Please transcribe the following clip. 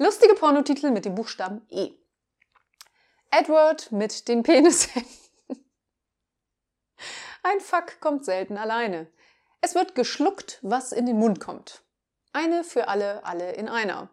Lustige Pornotitel mit dem Buchstaben E. Edward mit den Penishänden. Ein Fuck kommt selten alleine. Es wird geschluckt, was in den Mund kommt. Eine für alle, alle in einer.